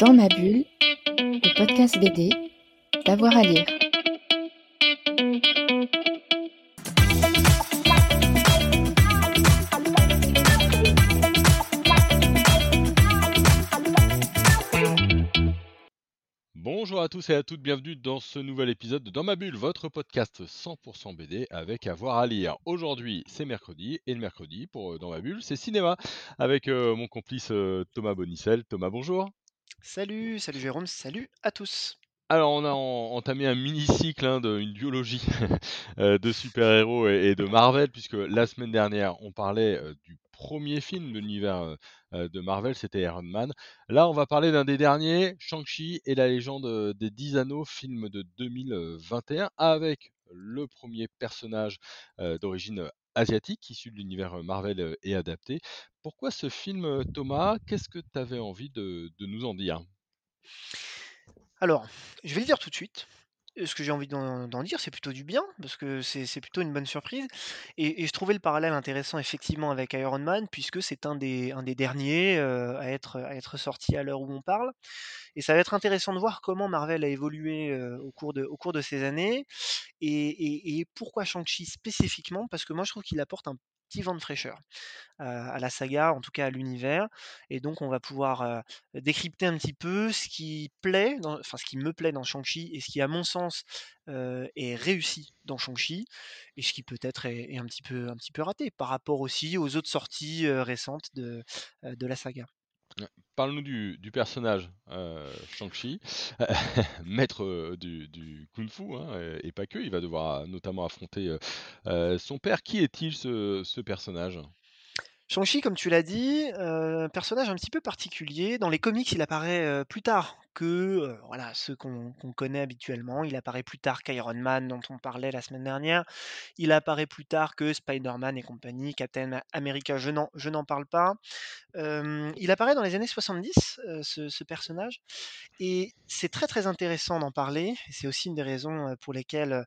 Dans ma bulle, le podcast BD, d'avoir à lire. Bonjour à tous et à toutes, bienvenue dans ce nouvel épisode de Dans ma bulle, votre podcast 100% BD avec avoir à lire. Aujourd'hui c'est mercredi et le mercredi pour euh, Dans ma bulle c'est cinéma avec euh, mon complice euh, Thomas Bonicel. Thomas bonjour. Salut, salut Jérôme, salut à tous. Alors on a en- entamé un mini-cycle, hein, de, une duologie euh, de super-héros et, de Marvel puisque la semaine dernière on parlait euh, du premier film de l'univers euh, de Marvel, c'était Iron Man. Là, on va parler d'un des derniers, Shang-Chi et la légende des 10 anneaux, film de 2021, avec le premier personnage d'origine asiatique, issu de l'univers Marvel et adapté. Pourquoi ce film, Thomas? Qu'est-ce que tu avais envie de, de nous en dire? Alors, je vais le dire tout de suite. Euh, Ce que j'ai envie d'en dire, c'est plutôt du bien, parce que c'est plutôt une bonne surprise. Et, je trouvais le parallèle intéressant effectivement avec Iron Man, puisque c'est un des, derniers euh, à, être, sorti à l'heure où on parle. Et ça va être intéressant de voir comment Marvel a évolué euh, au, cours de, ces années. Et- et pourquoi Shang-Chi spécifiquement, parce que moi je trouve qu'il apporte un petit vent de fraîcheur. à la saga, en tout cas à l'univers. Et donc, on va pouvoir décrypter un petit peu ce qui plaît, dans- enfin ce qui me plaît dans Shang-Chi et ce qui, à mon sens, est réussi dans Shang-Chi et ce qui peut-être est, est un petit peu, un petit peu raté par rapport aussi aux autres sorties récentes de, de la saga. Parle-nous du, personnage euh, Shang-Chi, maître euh, du, kung-fu, hein, et, pas que, il va devoir euh, notamment affronter son père. Qui est-il ce, personnage? Shang-Chi, comme tu l'as dit, heu, personnage un petit peu particulier. Dans les comics, il apparaît, plus tard que, voilà, ceux qu'on connaît habituellement. Il apparaît plus tard qu'Iron Man dont on parlait la semaine dernière. Il apparaît plus tard que Spider-Man et compagnie, Captain America, je n'en parle pas. Il apparaît dans les années 70, heu, ce ce personnage et c'est très, très intéressant d'en parler c'est aussi une des raisons, pour lesquelles,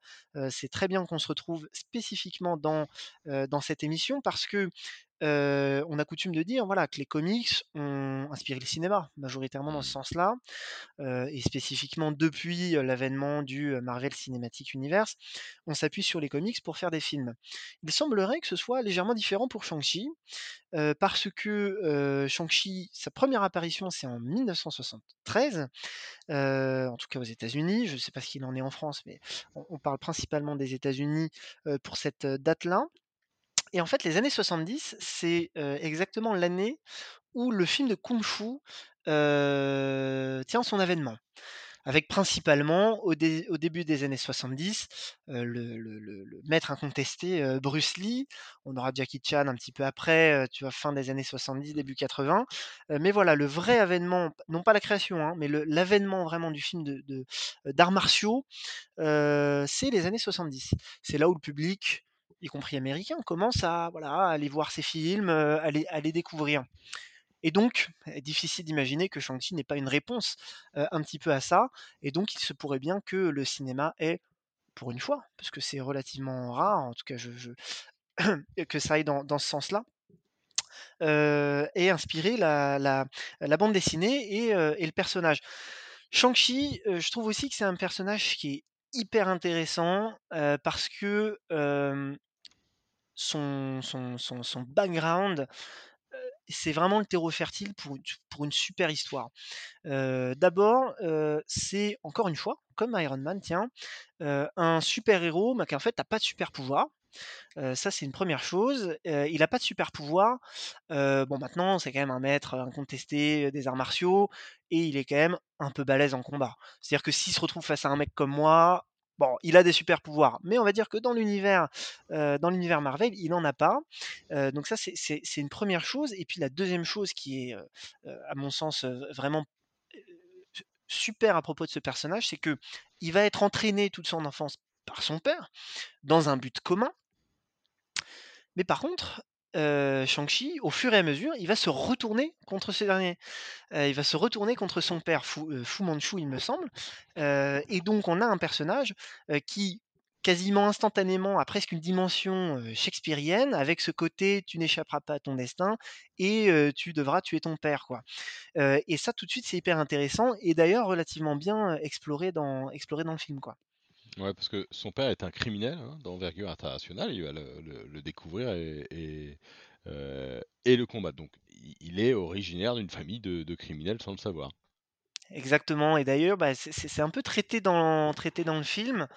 c'est très bien qu'on se retrouve spécifiquement dans, dans cette émission parce que, on a coutume de dire, voilà, que les comics ont inspiré le cinéma, majoritairement dans ce Hmm. sens-là, et spécifiquement depuis, l'avènement du, Marvel Cinematic Universe, on s'appuie sur les comics pour faire des films. Il semblerait que ce soit légèrement différent pour Shang-Chi, parce que, Shang-Chi, sa première apparition, c'est en 1973, heu, en tout cas aux États-Unis. Je ne sais pas ce qu'il en est en France, mais on on parle principalement des États-Unis, pour cette, date-là et en fait, les années 70, c'est, exactement l'année où le film de kung-fu, heu, tient son avènement. Avec principalement au dé au début des années 70, heu, le le le le maître incontesté, Bruce Lee. On aura Jackie Chan un petit peu après, tu vois, fin des années 70, début 80. Heu, mais voilà, le vrai avènement, non pas la création, hein, mais l'avènement vraiment du film de, heu, d'arts martiaux, c'est les années 70. C'est là où le public, y compris américain, commence à voilà, aller voir ces films, à les découvrir. Et donc, difficile d'imaginer que Shang-Chi n'ait pas une réponse, un petit peu à ça et donc il se pourrait bien que le cinéma ait, pour une fois, parce que c'est relativement rare, en tout cas que ça aille dans dans ce sens-là, ait inspiré la la bande dessinée et et le personnage. Shang-Chi, je trouve aussi que c'est un personnage qui est hyper intéressant, parce que, son background, c'est vraiment le terreau fertile pour une super histoire. D'abord, c'est encore une fois, comme Iron Man tiens, un super héros, mais qu'en fait tu pas de super pouvoir. Heu, ça c'est une première chose. Il a pas de super pouvoir. Bon maintenant c'est quand même un maître incontesté, des arts martiaux et il est quand même un peu balèze en combat. C'est-à-dire que s'il se retrouve face à un mec comme moi, bon, il a des super pouvoirs, mais on va dire que dans l'univers, dans l'univers Marvel, il en a pas. Donc ça c'est une première chose et puis la deuxième chose qui est, à mon sens, vraiment su super à propos de ce personnage, c'est que il va être entraîné toute son enfance par son père, dans un but commun. Mais par contre, heu, Shang-Chi, au fur et à mesure, il va se retourner contre ce dernier. Heu, il va se retourner contre son père Fu Fu Manchu, il me semble. Heu et donc on a un personnage, heu, qui quasiment instantanément à presque une dimension, shakespearienne avec ce côté: «Tu n'échapperas pas à ton destin et tu devras tuer ton père», quoi. Et ça tout de suite c'est hyper intéressant et d'ailleurs relativement bien, exploré dans exploré dans le film, quoi. Ouais, parce que son père est un criminel, hein, d'envergure internationale, il va le découvrir et et le combattre. Donc il est originaire d'une famille de criminels sans le savoir. Exactement et d'ailleurs, bah, c'est un peu traité dans le film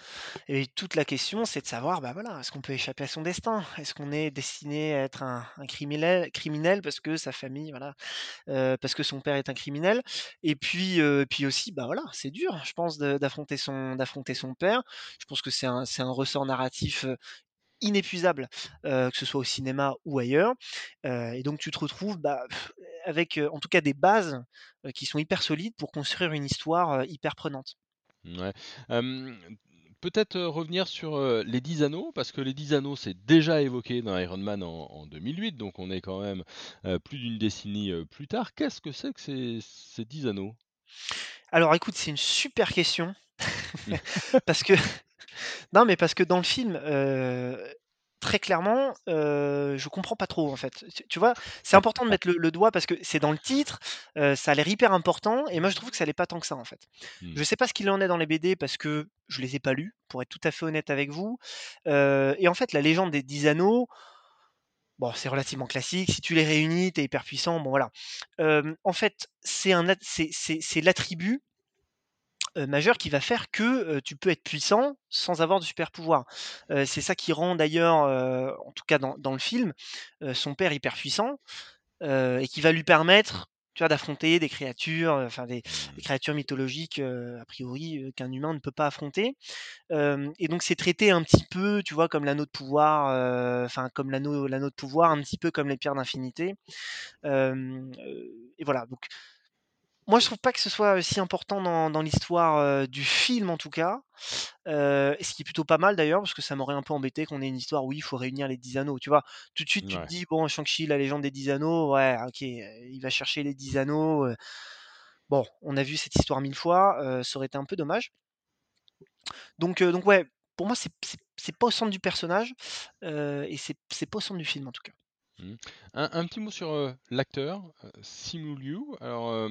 et toute la question, c'est de savoir, bah, voilà, est-ce qu'on peut échapper à son destin? Est-ce qu'on est destiné à être un criminel criminel parce que sa famille, voilà, heu, parce que son père est un criminel? Et puis, heu, puis aussi, bah, voilà, c'est dur, je pense d'affronter son son père. Je pense que c'est un un ressort narratif, heu, inépuisable, que ce soit au cinéma ou ailleurs. Et donc tu te retrouves, bah, avec, en tout cas des bases, qui sont hyper solides pour construire une histoire, hyper prenante. Ouais. Peut-être, revenir sur, les 10 anneaux, parce que les 10 anneaux, c'est déjà évoqué dans Iron Man en en 2008, donc on est quand même, plus d'une décennie, plus tard. Qu'est-ce que c'est que ces ces 10 anneaux? Alors écoute, c'est une super question parce que non, mais parce que dans le film, très clairement, heu, je comprends pas trop en fait. Tu tu vois? C'est important de mettre le le doigt parce que c'est dans le titre, ça a l'air hyper important et moi je trouve que ça l'est pas tant que ça en fait. Mmh. Je sais pas ce qu'il en est dans les BD parce que je les ai pas lus, pour être tout à fait honnête avec vous, et en fait la légende des 10 anneaux, bon c'est relativement classique, si tu les réunis, tu es hyper puissant, bon voilà. En fait, un c'est c'est l'attribut heu, majeur qui va faire que, heu, tu peux être puissant sans avoir de super pouvoir. Heu, c'est ça qui rend d'ailleurs, en tout cas dans dans le film, son père hyper puissant, et qui va lui permettre, tu vois, d'affronter des créatures, enfin des des Mmh. créatures mythologiques, a priori, qu'un humain ne peut pas affronter. Et donc c'est traité un petit peu, tu vois, comme l'anneau de pouvoir, enfin comme l'anneau l'anneau de pouvoir, un petit peu comme les pierres d'infinité. Et voilà donc moi, je trouve pas que ce soit, si important dans dans l'histoire, du film en tout cas, ce qui est plutôt pas mal d'ailleurs, parce que ça m'aurait un peu embêté qu'on ait une histoire où il faut réunir les 10 anneaux, tu vois? Tout de suite, tu te dis: «Bon, Shang-Chi, la légende des 10 anneaux, ouais, OK, il va chercher les 10 anneaux, heu». Bon, on a vu cette histoire 1000 fois, ça aurait été un peu dommage. Donc donc ouais, pour moi, c'est pas au centre du personnage, et c'est pas au centre du film en tout cas. Mmh. Un petit mot sur, l'acteur, heu, Simu Liu. Alors,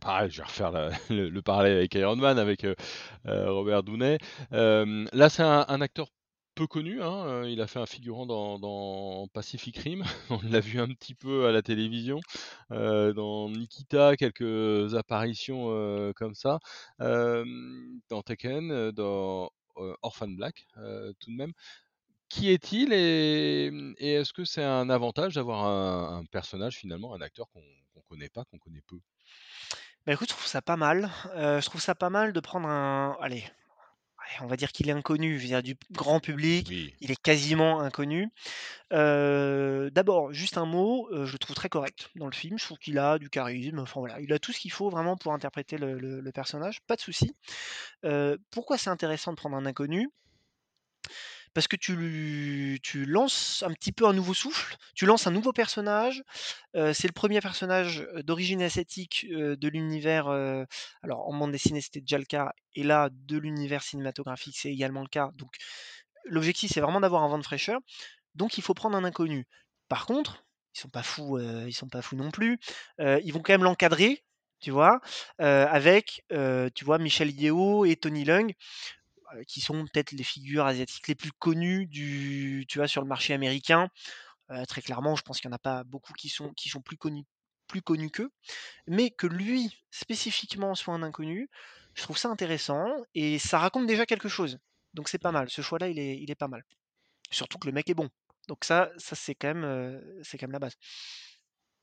pareil, je vais refaire le le parallèle avec Iron Man, avec, heu, Robert Downey. Là, c'est un acteur peu connu, hein, il a fait un figurant dans dans Pacific Rim. On l'a vu un petit peu à la télévision, dans Nikita, quelques apparitions, comme ça. Dans heu, dans, Orphan Black, tout de même. Qui est-il et mmh et est-ce que c'est un avantage d'avoir un un personnage finalement, un acteur qu'on qu'on connaît pas, qu'on connaît peu? Bah, écoute, je trouve ça pas mal, je trouve ça pas mal de prendre un allez on va dire qu'il est inconnu, je veux dire du grand public, Oui. il est quasiment inconnu. D'abord, juste un mot, je le trouve très correct dans le film. Je trouve qu'il a du charisme, enfin voilà, il a tout ce qu'il faut vraiment pour interpréter le le le personnage, pas de souci. Pourquoi c'est intéressant de prendre un inconnu? Parce que tu lances un petit peu un nouveau souffle, tu lances un nouveau personnage, c'est le premier personnage, d'origine asiatique, de l'univers, alors en bande dessinée c'était déjà le cas et là de l'univers cinématographique c'est également le cas donc l'objectif c'est vraiment d'avoir un vent de fraîcheur, donc il faut prendre un inconnu. Par contre, ils sont pas fous, ils sont pas fous non plus, ils vont quand même l'encadrer, tu vois? Avec, tu vois Michelle Yeoh et Tony Leung, heu, qui sont peut-être les figures asiatiques les plus connues du tu vois, sur le marché américain. Heu, très clairement, je pense qu'il y en a pas beaucoup qui sont qui sont plus connus plus connus qu'eux. Mais que lui, spécifiquement, soit un inconnu, je trouve ça intéressant et ça raconte déjà quelque chose. Donc c'est pas mal. Ce choix-là, il est il est pas mal. Surtout que le mec est bon. Donc ça ça c'est quand même, heu, c'est quand même la base.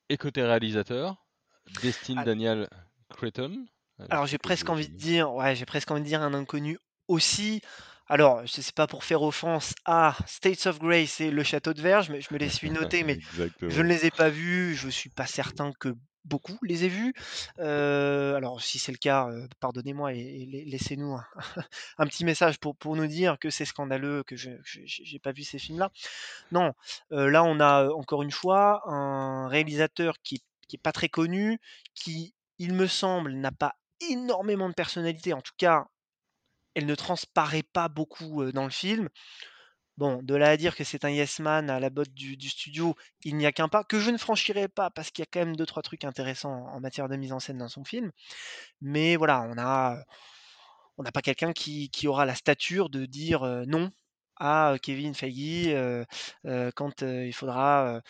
Et côté réalisateur, Destin Daniel Cretton, alors j'ai presque envie de dire ouais, j'ai presque envie de dire un inconnu aussi. Alors, je sais pas pour faire offense à States of Grace et Le Château de Verge, mais je me les suis notés, mais je ne les ai pas vus. Je suis pas certain que beaucoup les aient vus. Heu, alors si c'est le cas, heu, pardonnez-moi et et lai laissez-nous un un petit message pour pour nous dire que c'est scandaleux, que je j'ai pas vu ces films-là. Non, heu, là on a, encore une fois un réalisateur qui qui est pas très connu, qui, il me semble, n'a pas énormément de personnalité, en tout cas elle ne transparaît pas beaucoup, dans le film. Bon, de là à dire que c'est un yes man à la botte du du studio, il n'y a qu'un pas, que je ne franchirai pas parce qu'il y a quand même 2-3 trucs intéressants en matière de mise en scène dans son film. Mais voilà, on a, on n'a pas quelqu'un qui qui aura la stature de dire, non à, Kevin Feige, quand, il faudra,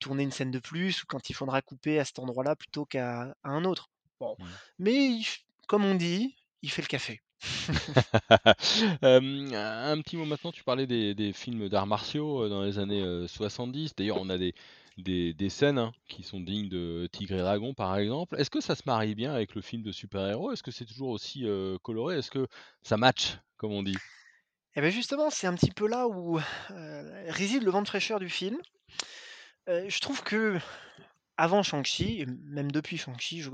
tourner une scène de plus ou quand il faudra couper à cet endroit-là plutôt qu'à un autre. Bon, mais il comme on dit, il fait le café. Un petit mot maintenant, tu parlais des films d'arts martiaux, dans les années, heu, 70. D'ailleurs, on a des scènes, hein, qui sont dignes de Tigre et Dragon, par exemple. Est-ce que ça se marie bien avec le film de super-héros? Est-ce que c'est toujours aussi, coloré? Est-ce que ça match, comme on dit? Et beh, justement, c'est un petit peu là où, réside le vent de fraîcheur du film. Je trouve qu'avant Shang-Chi et même depuis Shang-Chi, je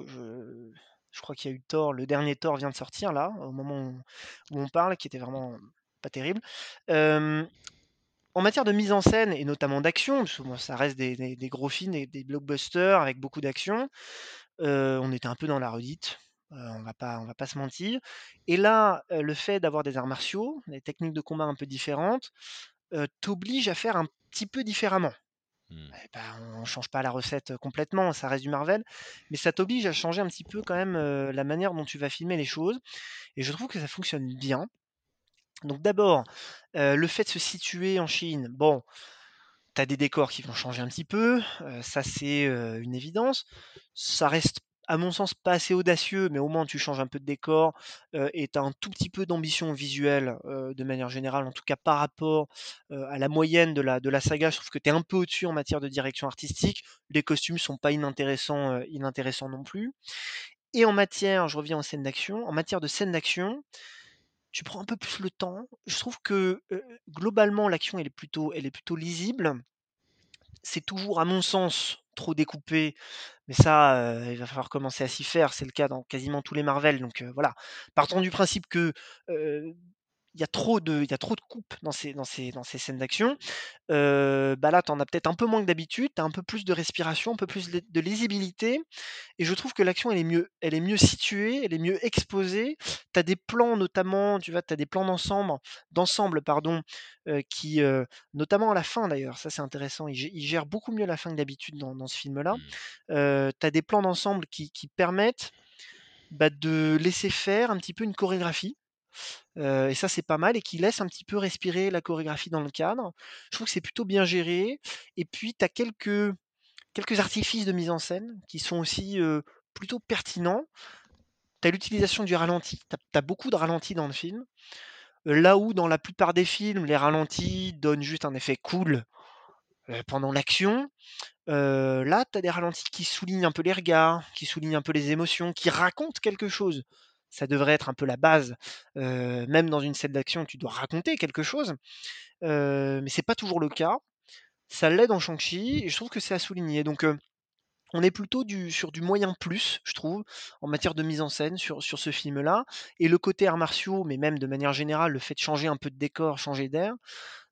je crois qu'il y a eu Thor, le dernier Thor vient de sortir là, au moment où on parle, qui était vraiment pas terrible. En matière de mise en scène et notamment d'action, parce que ça reste des gros films, des des blockbusters avec beaucoup d'action, on était un peu dans la redite, on on va pas se mentir et là, le fait d'avoir des arts martiaux, des techniques de combat un peu différentes, t'oblige à faire un petit peu différemment. Mmh. Et bah, on change pas la recette, complètement, ça reste du Marvel, mais ça t'oblige à changer un petit peu quand même, la manière dont tu vas filmer les choses et je trouve que ça fonctionne bien. Donc d'abord, le fait de se situer en Chine, bon, tu as des décors qui vont changer un petit peu, ça c'est, une évidence. Ça reste, à mon sens, pas assez audacieux, mais au moins tu changes un peu de décor, et tu as un tout petit peu d'ambition visuelle, de manière générale, en tout cas par rapport, à la moyenne de la saga. Je trouve que tu es un peu au-dessus en matière de direction artistique. Les costumes sont pas inintéressants, non plus et en matière je reviens aux scènes d'action, en matière de scènes d'action, tu prends un peu plus le temps. Je trouve que, globalement l'action est plutôt lisible. C'est toujours, à mon sens, trop découpé, mais ça, il va falloir commencer à s'y faire. C'est le cas dans quasiment tous les Marvel, donc voilà. Partons du principe que, il y a trop de il y a trop de coupes dans ces dans ces dans ces scènes d'action. Bah, là, tu en as peut-être un peu moins que d'habitude, tu as un peu plus de respiration, un peu plus de lisibilité et je trouve que l'action, elle est mieux elle est mieux située, elle est mieux exposée. Tu as des plans notamment, tu vois, tu as des plans d'ensemble d'ensemble pardon, qui, notamment à la fin d'ailleurs, ça c'est intéressant, il il gère beaucoup mieux la fin que d'habitude dans dans ce film-là. Mmh. Tu as des plans d'ensemble qui qui permettent, bah, de laisser faire un petit peu une chorégraphie, et ça c'est pas mal et qui laisse un petit peu respirer la chorégraphie dans le cadre. Je trouve que c'est plutôt bien géré et puis tu as quelques quelques artifices de mise en scène qui sont aussi, plutôt pertinents. Tu as l'utilisation du ralenti, tu as beaucoup de ralentis dans le film, là où dans la plupart des films, les ralentis donnent juste un effet cool, pendant l'action. Là, tu as des ralentis qui soulignent un peu les regards, qui soulignent un peu les émotions, qui racontent quelque chose. Ça devrait être un peu la base, même dans une scène d'action, tu dois raconter quelque chose, mais c'est pas toujours le cas. Ça l'est dans Shang-Chi et je trouve que c'est à souligner donc on est plutôt sur du moyen plus, je trouve, en matière de mise en scène sur ce film-là et le côté arts martiaux, mais même de manière générale, le fait de changer un peu de décor, changer d'air,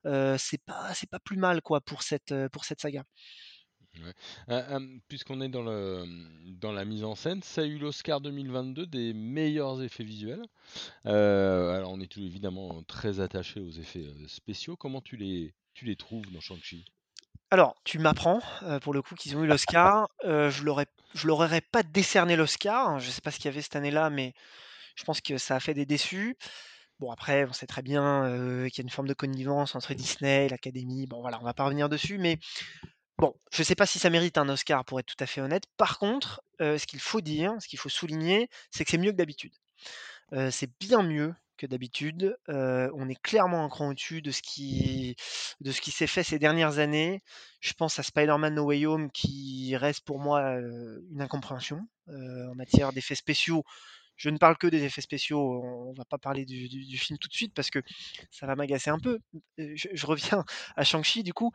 c'est pas pas plus mal quoi pour cette, pour cette saga. Heu, hem, puisqu'on est dans la mise en scène, ça a eu l'Oscar 2022 des meilleurs effets visuels. Heu, alors on est tout évidemment très attaché aux effets, spéciaux. Comment tu les trouves dans Shang-Chi? Alors, tu m'apprends, pour le coup qu'ils ont eu l'Oscar, je je leur aurais pas décerné l'Oscar. Je sais pas ce qu'il y avait cette année-là, mais je pense que ça a fait des déçus. Bon après, on sait très bien, qu'il y a une forme de connivence entre Disney et l'académie. Bon voilà, on va pas revenir dessus, mais bon, je sais pas si ça mérite un Oscar pour être tout à fait honnête. Par contre, ce qu'il faut dire, ce qu'il faut souligner, c'est que c'est mieux que d'habitude. C'est bien mieux que d'habitude. On est clairement un cran au-dessus de ce qui s'est fait ces dernières années. Je pense à Spider-Man: No Way Home qui reste pour moi, une incompréhension, en matière d'effets spéciaux. Je ne parle que des effets spéciaux, on va pas parler du film tout de suite parce que ça va m'agacer un peu. Je reviens à Shang-Chi du coup.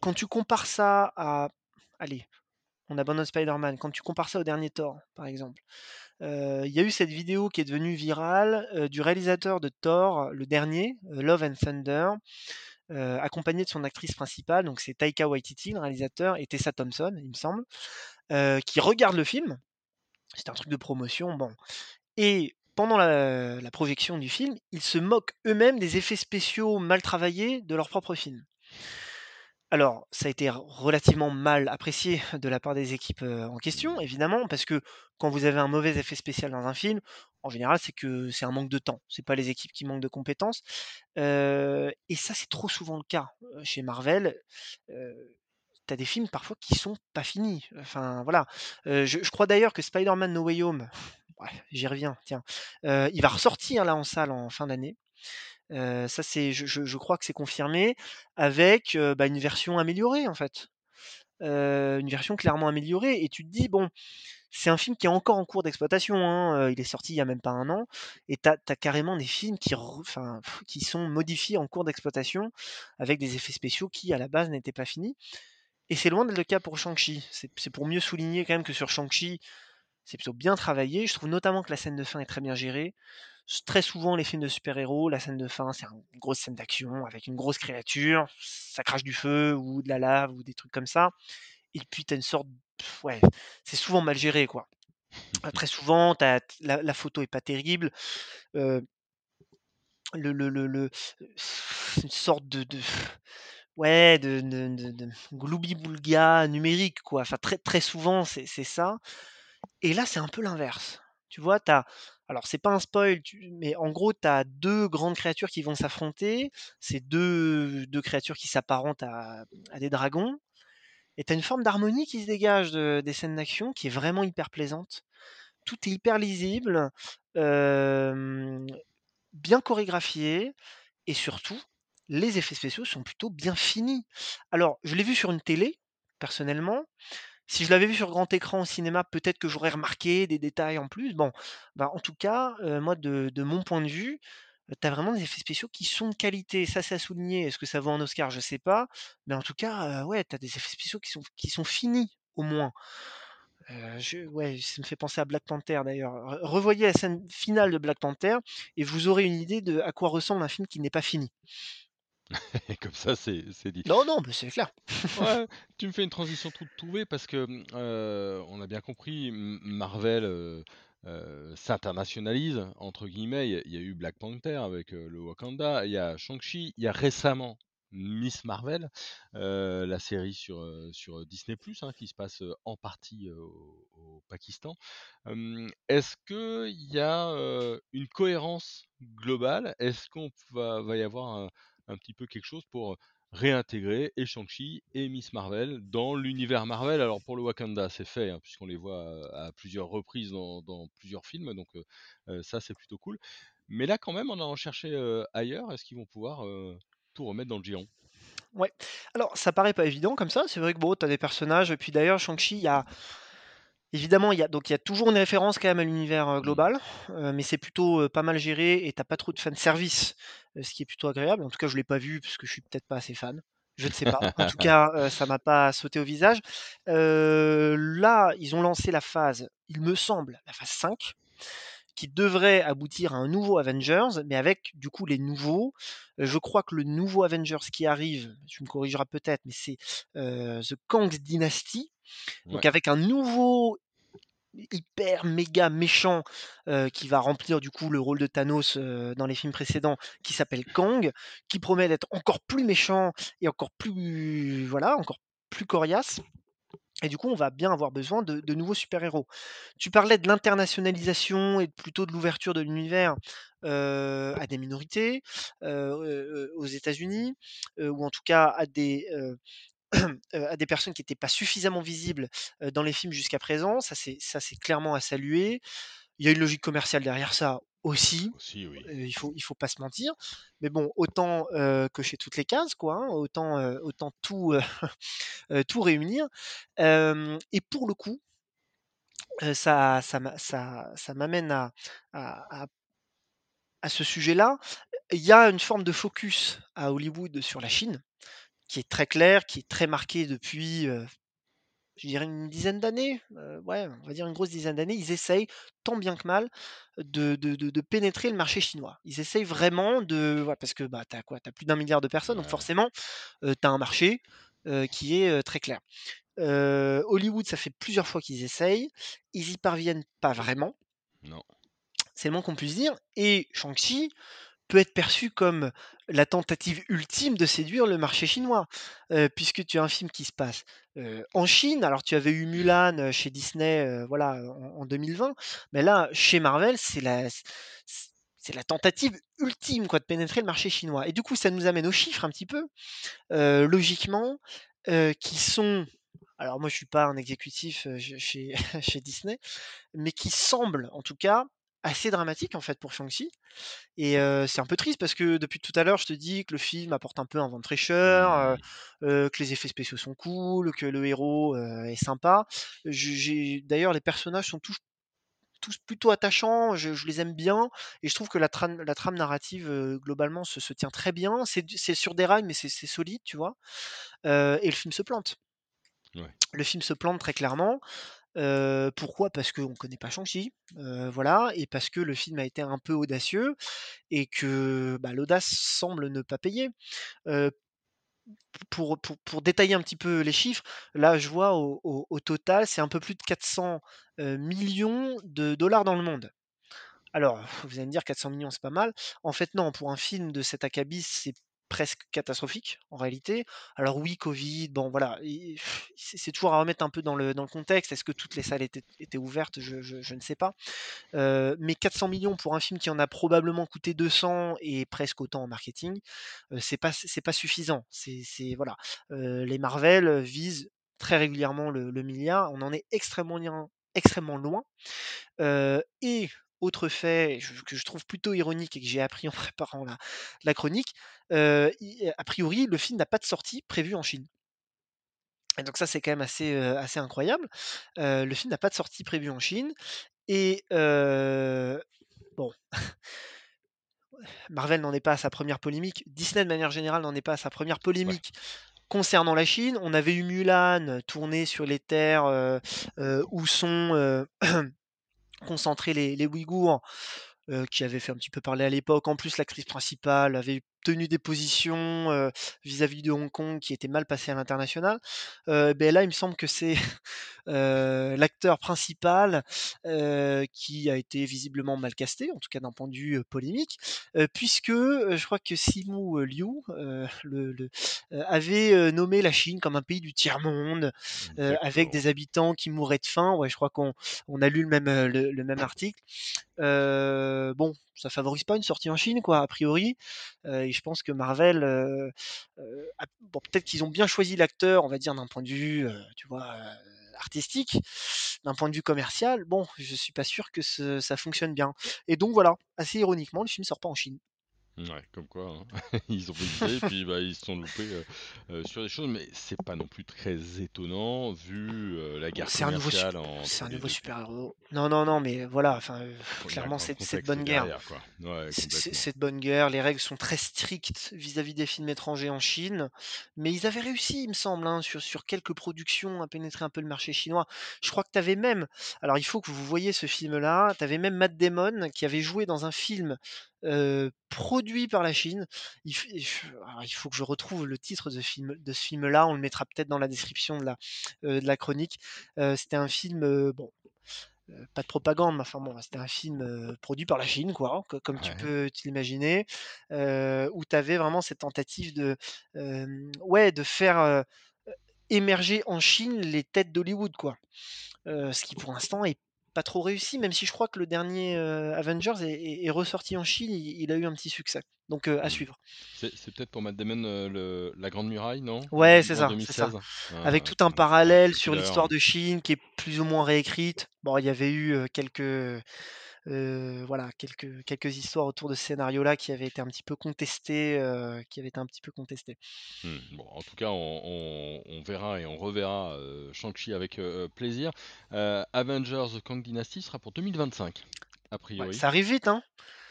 Quand tu compares ça à allez, on abandonne Spider-Man. Quand tu compares ça au dernier Thor, par exemple, Heu, il y a eu cette vidéo qui est devenue virale, heu, du réalisateur de Thor, le dernier, heu, Love and Thunder, accompagné de son actrice principale, donc c'est Taika Waititi, le réalisateur et Tessa Thompson, il me semble, qui regardent le film. C'était un truc de promotion, bon et pendant la projection du film, ils se moquent eux-mêmes des effets spéciaux mal travaillés de leur propre film. Alors, ça a été relativement mal apprécié de la part des équipes, en question, évidemment, parce que quand vous avez un mauvais effet spécial dans un film, en général, c'est que c'est un manque de temps. C'est pas les équipes qui manquent de compétences, et ça, c'est trop souvent le cas, chez Marvel. Heu, tu as des films parfois qui sont pas finis, enfin voilà. Je crois d'ailleurs que Spider-Man: No Way Home, ouais, j'y reviens, tiens, il va ressortir là en salle en fin d'année. Ça c'est je crois que c'est confirmé avec, bah, une version améliorée en fait. Une version clairement améliorée et tu te dis: «Bon, c'est un film qui est encore en cours d'exploitation, hein», il est sorti il y a même pas un an et tu as carrément des films qui sont modifiés en cours d'exploitation avec des effets spéciaux qui, à la base, n'étaient pas finis et c'est loin d'être le cas pour Shang-Chi. C'est pour mieux souligner quand même que sur Shang-Chi, c'est plutôt bien travaillé. Je trouve notamment que la scène de fin est très bien gérée. Très souvent, les films de super-héros, la scène de fin, c'est un une grosse scène d'action avec une grosse créature, ça crache du feu ou de la lave ou des trucs comme ça et puis tu as une sorte ouais, c'est souvent mal géré, quoi. Très souvent, la photo est pas terrible, le le le une sorte de de ouais, de de de gloubi-boulga numérique, quoi. Enfin, très très souvent, c'est ça et là, c'est un peu l'inverse. Tu vois? Tu as alors c'est pas un spoil, mais en gros, tu as 2 grandes créatures qui vont s'affronter. C'est deux 2 créatures qui s'apparentent à des dragons et tu as une forme d'harmonie qui se dégage de des scènes d'action qui est vraiment hyper plaisante. Tout est hyper lisible, bien chorégraphié et surtout, les effets spéciaux sont plutôt bien finis. Alors, je l'ai vu sur une télé, personnellement. Si je l'avais vu sur grand écran au cinéma, peut-être que j'aurais remarqué des détails en plus. Bon, bah, en tout cas, moi de mon point de vue, tu as vraiment des effets spéciaux qui sont de qualité. Ça, c'est à souligner. Est-ce que ça vaut un Oscar? Je sais pas, mais en tout cas, ouais, tu des effets spéciaux qui sont finis, au moins. Ouais, ça me fait penser à Black Panther d'ailleurs. Re revoyez la scène finale de Black Panther et vous aurez une idée de à quoi ressemble un film qui n'est pas fini. Et comme ça, c'est dit. Non, non, mais c'est clair. Ouais, tu me fais une transition toute trouvée parce que, heu, on a bien compris, Marvel, heu heu, «s'internationalise» entre guillemets. Il y a eu Black Panther avec, le Wakanda, il y a Shang-Chi, il y a récemment Miss Marvel, la série sur, sur, Disney+, hein, qui se passe, en partie, au au Pakistan. Est-ce qu'il y a, une cohérence globale? Est-ce qu'on va va y avoir un un petit peu quelque chose pour, réintégrer et Shang-Chi et Miss Marvel dans l'univers Marvel. Alors pour le Wakanda, c'est fait, hein, puisqu'on les voit, à plusieurs reprises dans plusieurs films, donc ça c'est plutôt cool. Mais là quand même, en allant chercher, heu, ailleurs, est-ce qu'ils vont pouvoir, tout remettre dans le giron? Ouais. Alors, ça paraît pas évident comme ça. C'est vrai que bon, tu as des personnages et puis d'ailleurs Shang-Chi, il y a évidemment, il y a donc il y a toujours une référence quand même à l'univers, Mmh. global, mais c'est plutôt, pas mal géré et tu as pas trop de fanservice, heu, ce qui est plutôt agréable. En tout cas, je l'ai pas vu parce que je suis peut-être pas assez fan. Je ne sais pas. En tout cas, ça m'a pas sauté au visage. Là, ils ont lancé la phase, il me semble, la phase 5 qui devrait aboutir à un nouveau Avengers, mais avec du coup les nouveaux. Je crois que le nouveau Avengers qui arrive, tu me corrigeras peut-être, mais c'est, The Kang Dynasty, Ouais, donc avec un nouveau hyper méga méchant, qui va remplir du coup le rôle de Thanos, dans les films précédents, qui s'appelle Kang, qui promet d'être encore plus méchant et encore plus voilà, encore plus coriace et du coup, on va bien avoir besoin de nouveaux super-héros. Tu parlais de l'internationalisation et plutôt de l'ouverture de l'univers, à des minorités, aux États-Unis, ou en tout cas à des, à des personnes qui étaient pas suffisamment visibles, dans les films jusqu'à présent. Ça, c'est clairement à saluer. Il y a une logique commerciale derrière ça aussi, aussi oui. heu, il faut il faut pas se mentir. Mais bon, autant, heu, cocher toutes les cases quoi, hein, autant, tout, réunir. Et pour le coup, ça ça m'a ça ça m'amène à à à à ce sujet-là. Il y a une forme de focus à Hollywood sur la Chine, qui est très clair, qui est très marqué depuis, je dirais une dizaine d'années, ouais, on va dire une grosse dizaine d'années. Ils essayent, tant bien que mal, de de de de pénétrer le marché chinois. Ils essayent vraiment de ouais, parce que, bah, tu as quoi? Tu as plus d'un milliard de personnes, donc forcément, heu, tu as un marché, qui est, très clair. Hollywood, ça fait plusieurs fois qu'ils essayent, ils y parviennent pas vraiment. non. C'est le moins qu'on puisse dire et Shang-Chi peut être perçu comme la tentative ultime de séduire le marché chinois, puisque tu as un film qui se passe, en Chine. Alors tu avais eu Mulan, chez Disney, voilà, en en 2020, mais là, chez Marvel, c'est la c'est la tentative ultime, quoi, de pénétrer le marché chinois et du coup, ça nous amène aux chiffres un petit peu, logiquement, qui sont alors moi, je suis pas un exécutif, chez chez Disney, mais qui semblent, en tout cas, assez dramatiques, en fait, pour Shang-Chi et c'est un peu triste parce que depuis tout à l'heure, je te dis que le film apporte un peu un vent de fraîcheur, heu Mmh. que les effets spéciaux sont cool, que le héros, est sympa. D'ailleurs, les personnages sont tous tous plutôt attachants, je je les aime bien et je trouve que la trame la trame narrative, globalement se se tient très bien. C'est sur des rails, mais c'est solide, tu vois? Et le film se plante. Ouais. Le film se plante très clairement. Pourquoi? Parce qu'on connaît pas Shang-Chi, voilà et parce que le film a été un peu audacieux et que, bah, l'audace semble ne pas payer. Pour détailler un petit peu les chiffres, là, je vois au total, c'est un peu plus de 400, heu, millions de dollars dans le monde. Alors, vous allez me dire 400 millions c'est pas mal. En fait, non, pour un film de cet acabit, c'est presque catastrophique, en réalité. Alors oui, Covid, bon voilà, c'est toujours à remettre un peu dans le dans le contexte. Est-ce que toutes les salles étaient étaient ouvertes? Je je ne sais pas. Heu, mais 400 millions pour un film qui en a probablement coûté 200 et presque autant en marketing, heu, c'est pas c'est pas suffisant. C'est voilà, heu, les Marvel, visent très régulièrement le milliard. On en est extrêmement extrêmement loin. Et autre fait je que je trouve plutôt ironique et que j'ai appris en préparant la la chronique, heu, i a priori, le film n'a pas de sortie prévue en Chine. Et donc ça, c'est quand même assez, assez incroyable. Le film n'a pas de sortie prévue en Chine et bon, Marvel n'en est pas à sa première polémique. Disney, de manière générale, n'en est pas à sa première Ouais. polémique concernant la Chine. On avait eu Mulan, tourné sur les terres, où sont, concentrés les les Ouïghours. heu, qui avait fait un petit peu parler à l'époque. En plus, l'actrice principale avait tenu des positions, vis-à-vis de Hong Kong qui étaient mal passées à l'international. Beh, là, il me semble que c'est, l'acteur principal, qui a été visiblement mal casté, en tout cas d'un point de vue, polémique, puisque, je crois que Simu, Liu, le le avait, nommé la Chine comme un pays du tiers-monde, avec des habitants qui mourraient de faim. Ouais, je crois qu'on on a lu le même, heu, le le même article. Bon, ça favorise pas une sortie en Chine quoi, a priori, heu et je pense que Marvel, a bon peut-être qu'ils ont bien choisi l'acteur, on va dire d'un point de vue, tu vois, artistique. D'un point de vue commercial, bon, je suis pas sûr que ça fonctionne bien et donc voilà, assez ironiquement, le film sort pas en Chine. Ouais, comme quoi, hein. Ils ont visé et puis, bah, ils se sont loupés, heu heu, sur des choses, mais c'est pas non plus très étonnant vu, heu, la guerre C'est un nouveau sup commerciale c'est un nouveau 2 pays. super-héros. Non, non, non, mais voilà, enfin, clairement, c'est de bonne guerre. Ouais, C'est de bonne guerre, les règles sont très strictes vis-à-vis des films étrangers en Chine, mais ils avaient réussi, il me semble, hein, sur sur quelques productions à pénétrer un peu le marché chinois. Je crois que tu avais même alors il faut que vous voyiez ce film-là, tu avais même Matt Damon qui avait joué dans un film, produit par la Chine. Il faut que je retrouve le titre de film de ce film-là, on le mettra peut-être dans la description de la, de la chronique. C'était un film, bon pas de propagande, mais enfin bon, c'était un film, produit par la Chine quoi, co comme tu Ouais. peux heu, où tu avais vraiment cette tentative de, ouais, de faire, émerger en Chine les têtes d'Hollywood quoi. Ce qui pour l'instant est pas trop réussi, même si je crois que le dernier, heu, Avengers est est est ressorti en Chine, il il a eu un petit succès, donc heu, à Mmh. suivre. C'est peut-être pour Matt Damon, le La Grande Muraille, non? Ouais, c'est ça. 2016? Avec Hein, tout un parallèle sur l'histoire de Chine qui est plus ou moins réécrite. Bon, il y avait eu, quelques, Heu, voilà, quelques quelques histoires autour de ce scénario-là qui avaient été un petit peu contestées, heu, qui avaient été un petit peu contestées. Mmh. Bon, en tout cas, on on on verra et on reverra, heu, Shang-Chi avec, plaisir. Avengers: The Kang Dynasty sera pour 2025, a Ouais, priori. ça arrive vite, hein?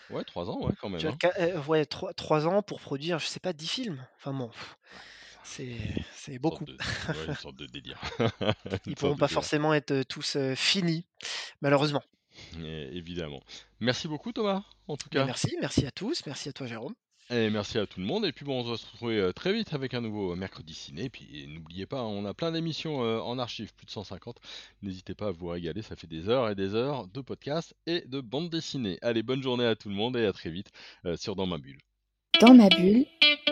Ouais, 3 ans, ouais, quand même, hein. ouais, trois 3 ans pour produire, je sais pas, 10 films? Enfin bon, c'est beaucoup. de ouais, une sorte de délire. Ils sorte pourront pas délire, forcément être, tous, finis, malheureusement. É évidemment. Merci beaucoup Thomas, en tout Mais cas. merci, merci à tous, merci à toi Jérôme. Et merci à tout le monde. Et puis bon, on va se retrouver euh, très vite avec un nouveau euh, mercredi ciné. Et puis n'oubliez pas, on a plein d'émissions euh, en archive, plus de 150. N'hésitez pas à vous régaler, ça fait des heures et des heures de podcasts et de bandes dessinées. Allez, bonne journée à tout le monde et à très vite sur Dans ma bulle. Dans ma bulle,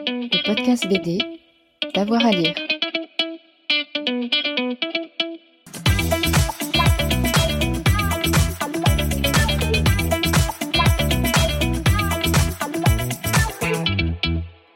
le podcast BD, d'avoir à lire.